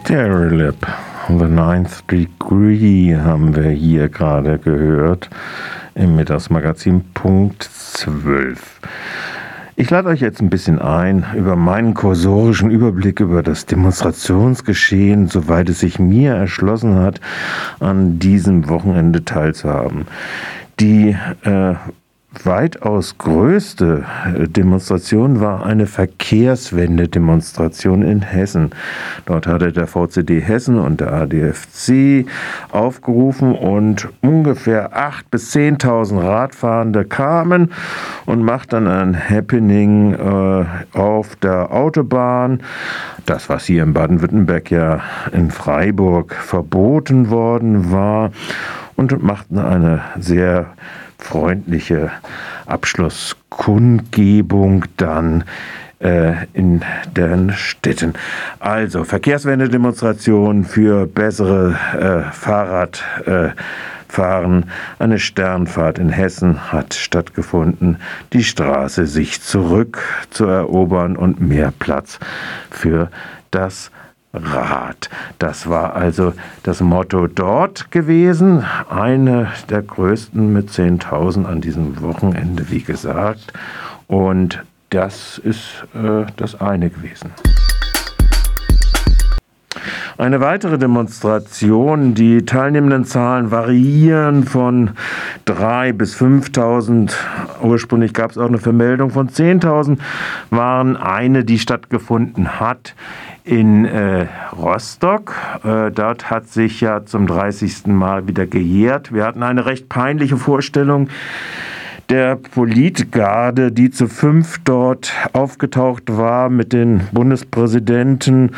Stereolab, The Ninth Degree haben wir hier gerade gehört im Mittagsmagazin Punkt 12. Ich lade euch jetzt ein bisschen ein, über meinen kursorischen Überblick über das Demonstrationsgeschehen, soweit es sich mir erschlossen hat, an diesem Wochenende teilzuhaben. Die äh, weitaus größte äh, Demonstration war eine Verkehrswende-Demonstration in Hessen. Dort hatte der VCD Hessen und der ADFC aufgerufen und ungefähr 8.000 bis 10.000 Radfahrende kamen und machten ein Happening äh, auf der Autobahn. Das, was hier in Baden-Württemberg ja in Freiburg verboten worden war und machten eine sehr freundliche Abschlusskundgebung dann äh, in den Städten. Also Verkehrswende-Demonstration für bessere äh, Fahrradfahren. Äh, Eine Sternfahrt in Hessen hat stattgefunden, die Straße sich zurück zu erobern und mehr Platz für das Rad. Das war also das Motto dort gewesen. Eine der größten mit 10.000 an diesem Wochenende, wie gesagt. Und das ist äh, das eine gewesen. Eine weitere Demonstration, die teilnehmenden Zahlen variieren von 3.000 bis 5.000. Ursprünglich gab es auch eine Vermeldung von 10.000, waren eine, die stattgefunden hat in äh, Rostock. Äh, dort hat sich ja zum 30. Mal wieder gejährt. Wir hatten eine recht peinliche Vorstellung der Politgarde, die zu fünf dort aufgetaucht war mit den Bundespräsidenten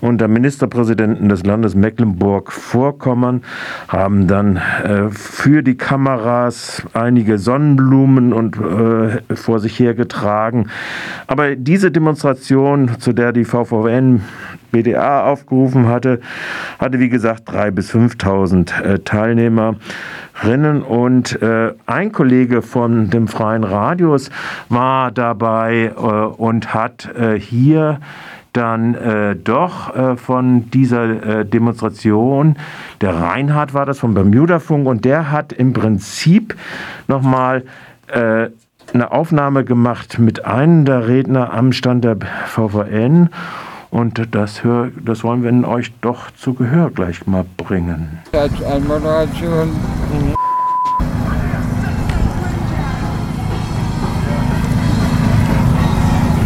und der Ministerpräsidenten des Landes Mecklenburg-Vorpommern, haben dann äh, für die Kameras einige Sonnenblumen und äh, vor sich hergetragen. Aber diese Demonstration, zu der die VVN BDA aufgerufen hatte, hatte wie gesagt 3.000 bis 5.000 äh, Teilnehmerinnen. Und äh, ein Kollege von dem Freien Radius war dabei äh, und hat äh, hier dann äh, doch äh, von dieser äh, Demonstration, der Reinhard war das vom Bermuda-Funk, und der hat im Prinzip nochmal äh, eine Aufnahme gemacht mit einem der Redner am Stand der VVN und das, hör, das wollen wir euch doch zu Gehör gleich mal bringen.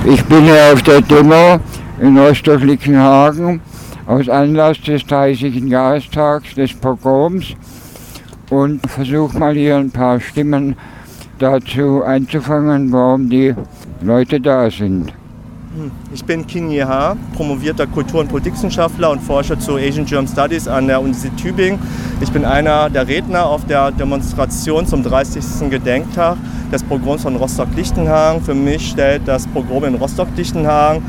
Ich bin hier auf der Demo in Rostock-Lichtenhagen aus Anlass des 30. Jahrestags des Pogroms und versuche mal hier ein paar Stimmen dazu einzufangen, warum die Leute da sind. Hm. Ich bin Kin Yeha, promovierter Kultur- und Politikwissenschaftler und Forscher zu Asian German Studies an der Universität Tübingen. Ich bin einer der Redner auf der Demonstration zum 30. Gedenktag des Pogroms von Rostock-Lichtenhagen. Für mich stellt das Pogrom in Rostock-Lichtenhagen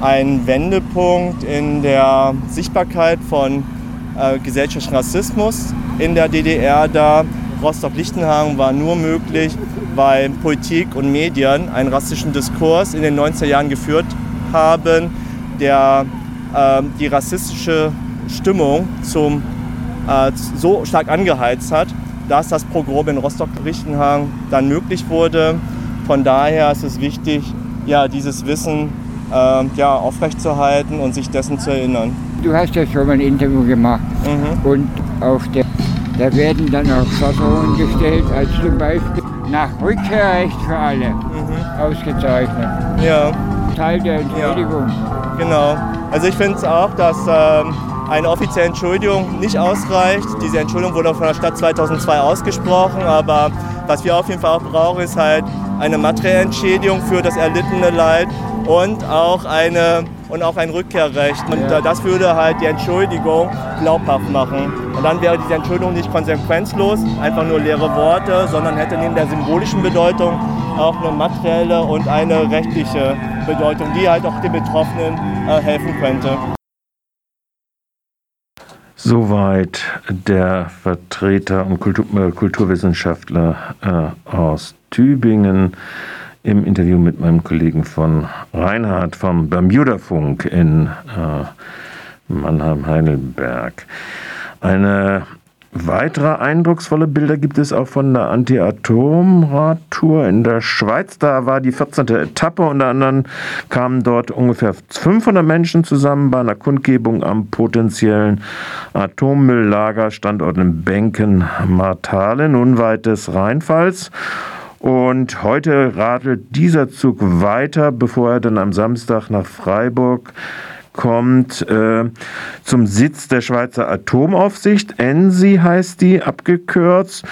einen Wendepunkt in der Sichtbarkeit von äh, gesellschaftlichem Rassismus in der DDR dar. Rostock-Lichtenhagen war nur möglich, weil Politik und Medien einen rassistischen Diskurs in den 90er Jahren geführt haben, der äh, die rassistische Stimmung zum, äh, so stark angeheizt hat, dass das Pogrom in Rostock-Lichtenhagen dann möglich wurde. Von daher ist es wichtig, ja, dieses Wissen äh, ja, aufrechtzuerhalten und sich dessen zu erinnern. Du hast ja schon mal ein Interview gemacht mhm. und auf der, da werden dann auch Forderungen gestellt, als zum Beispiel nach Rückkehrrecht für alle mhm. ausgezeichnet. Ja. Teil der Entschädigung. Ja. Genau. Also ich finde es auch, dass ähm, eine offizielle Entschuldigung nicht ausreicht. Diese Entschuldigung wurde von der Stadt 2002 ausgesprochen, aber was wir auf jeden Fall auch brauchen, ist halt eine materielle Entschädigung für das erlittene Leid und auch eine und auch ein Rückkehrrecht. Und ja. das würde halt die Entschuldigung glaubhaft machen. Und dann wäre diese Entschuldigung nicht konsequenzlos, einfach nur leere Worte, sondern hätte neben der symbolischen Bedeutung auch eine materielle und eine rechtliche Bedeutung, die halt auch den Betroffenen äh, helfen könnte. Soweit der Vertreter und Kultur, äh, Kulturwissenschaftler äh, aus Tübingen im Interview mit meinem Kollegen von Reinhard vom Bermuda-Funk in äh, Mannheim-Heidelberg. Eine Weitere eindrucksvolle Bilder gibt es auch von der Anti-Atom-Radtour in der Schweiz. Da war die 14. Etappe. Unter anderem kamen dort ungefähr 500 Menschen zusammen bei einer Kundgebung am potenziellen Atommülllager, Standort in Benken, Martalen, unweit des Rheinfalls. Und heute radelt dieser Zug weiter, bevor er dann am Samstag nach Freiburg kommt äh, zum Sitz der Schweizer Atomaufsicht. ENSI heißt die abgekürzt.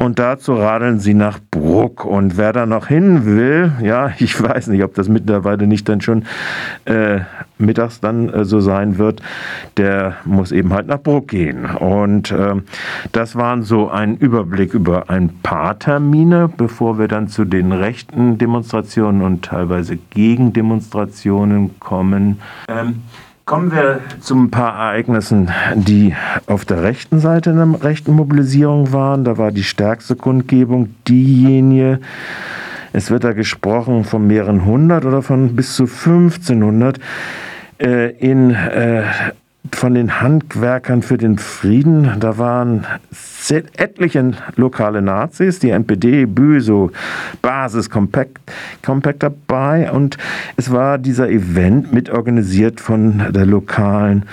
Und dazu radeln sie nach Bruck. Und wer da noch hin will, ja, ich weiß nicht, ob das mittlerweile nicht dann schon äh, mittags dann äh, so sein wird, der muss eben halt nach Bruck gehen. Und äh, das waren so ein Überblick über ein paar Termine, bevor wir dann zu den rechten Demonstrationen und teilweise Gegendemonstrationen kommen. Ähm, Kommen wir zu ein paar Ereignissen, die auf der rechten Seite in der rechten Mobilisierung waren. Da war die stärkste Kundgebung diejenige, es wird da gesprochen von mehreren hundert oder von bis zu 1500 äh, in äh, von den Handwerkern für den Frieden. Da waren etliche lokale Nazis, die NPD, BÜSO, Basis, Compact, Compact dabei. Und es war dieser Event mitorganisiert von der lokalen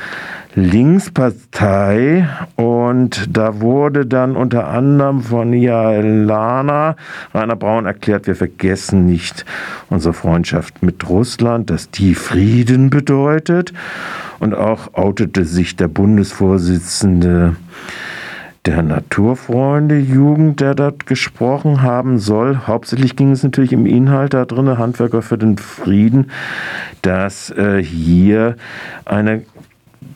Linkspartei und da wurde dann unter anderem von Lana Rainer Braun erklärt, wir vergessen nicht unsere Freundschaft mit Russland, dass die Frieden bedeutet und auch outete sich der Bundesvorsitzende der Naturfreunde Jugend, der dort gesprochen haben soll. Hauptsächlich ging es natürlich im Inhalt da drin, Handwerker für den Frieden, dass äh, hier eine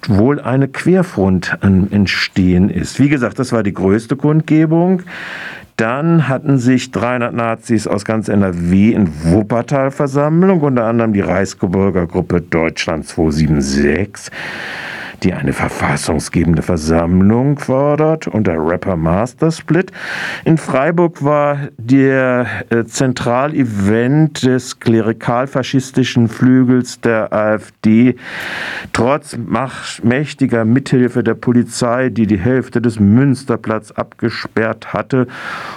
wohl eine Querfront entstehen ist. Wie gesagt, das war die größte Kundgebung. Dann hatten sich 300 Nazis aus ganz NRW in Wuppertal Versammlung, unter anderem die Reichsbürgergruppe Deutschland 276 die eine verfassungsgebende Versammlung fordert und der Rapper Master Split. In Freiburg war der äh, Zentralevent des klerikal-faschistischen Flügels der AfD trotz mächtiger Mithilfe der Polizei, die die Hälfte des Münsterplatz abgesperrt hatte,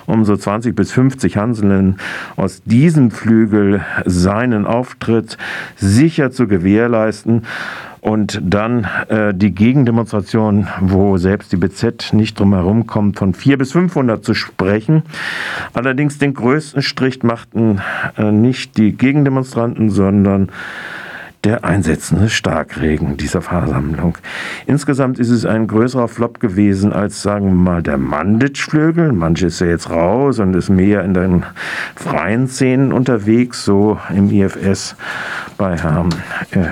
um so 20 bis 50 Hanseln aus diesem Flügel seinen Auftritt sicher zu gewährleisten und dann äh, die Gegendemonstration, wo selbst die BZ nicht drum herum kommt, von 4 bis 500 zu sprechen. Allerdings den größten Strich machten äh, nicht die Gegendemonstranten, sondern der einsetzende Starkregen dieser Versammlung. Insgesamt ist es ein größerer Flop gewesen als, sagen wir mal, der Manditsch-Flügel. Manche ist ja jetzt raus und ist mehr in den freien Szenen unterwegs, so im IFS bei Herrn äh,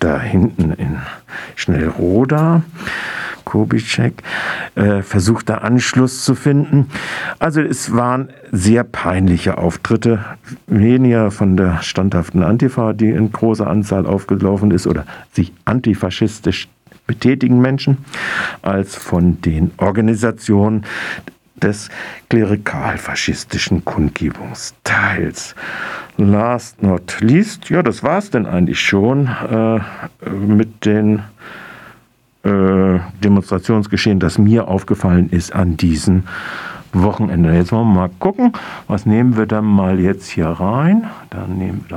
da hinten in Schnellroda. Kubitschek, äh, versucht Anschluss zu finden. Also es waren sehr peinliche Auftritte, weniger von der standhaften Antifa, die in großer Anzahl aufgelaufen ist, oder sich antifaschistisch betätigen Menschen, als von den Organisationen des klerikal-faschistischen Kundgebungsteils. Last not least, ja, das war es denn eigentlich schon äh, mit den äh, Demonstrationsgeschehen, das mir aufgefallen ist an diesem Wochenende. Jetzt wollen wir mal gucken, was nehmen wir dann mal jetzt hier rein. Dann nehmen wir doch